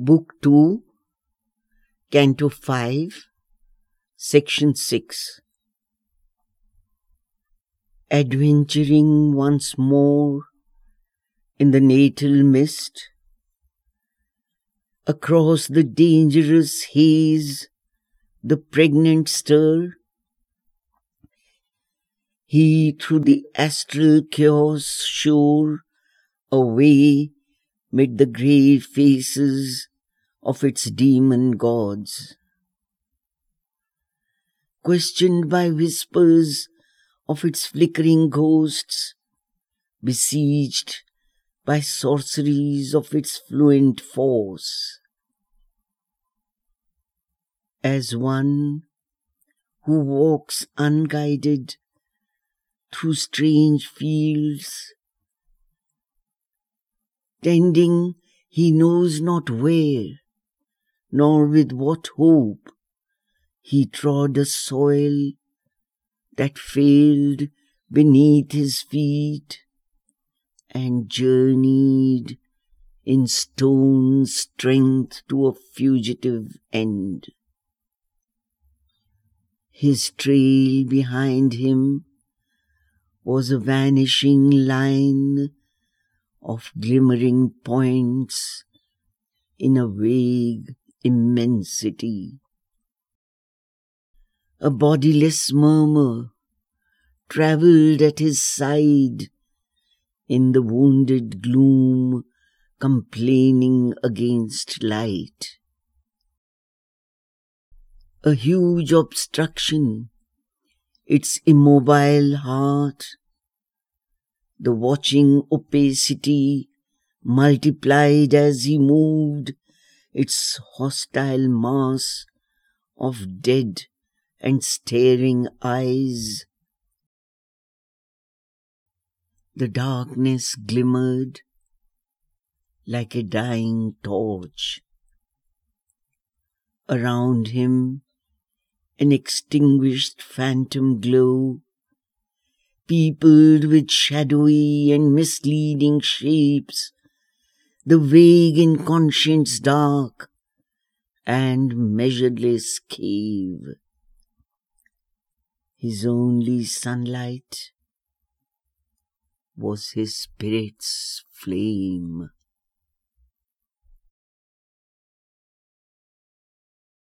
Book 2, Canto 5, Section 6. Adventuring once more in the natal mist, across the dangerous haze, the pregnant stir, he through the astral chaos sure away mid the grey faces of its demon gods. Questioned by whispers of its flickering ghosts, besieged by sorceries of its fluent force. As one who walks unguided through strange fields, tending he knows not where, nor with what hope he trod a soil that failed beneath his feet and journeyed in stone strength to a fugitive end. His trail behind him was a vanishing line of glimmering points in a vague immensity. A bodiless murmur travelled at his side in the wounded gloom, complaining against light. A huge obstruction, its immobile heart, the watching opacity multiplied as he moved its hostile mass of dead and staring eyes. The darkness glimmered like a dying torch. Around him, an extinguished phantom glow peopled with shadowy and misleading shapes, the vague inconscient's dark and measureless cave. His only sunlight was his spirit's flame.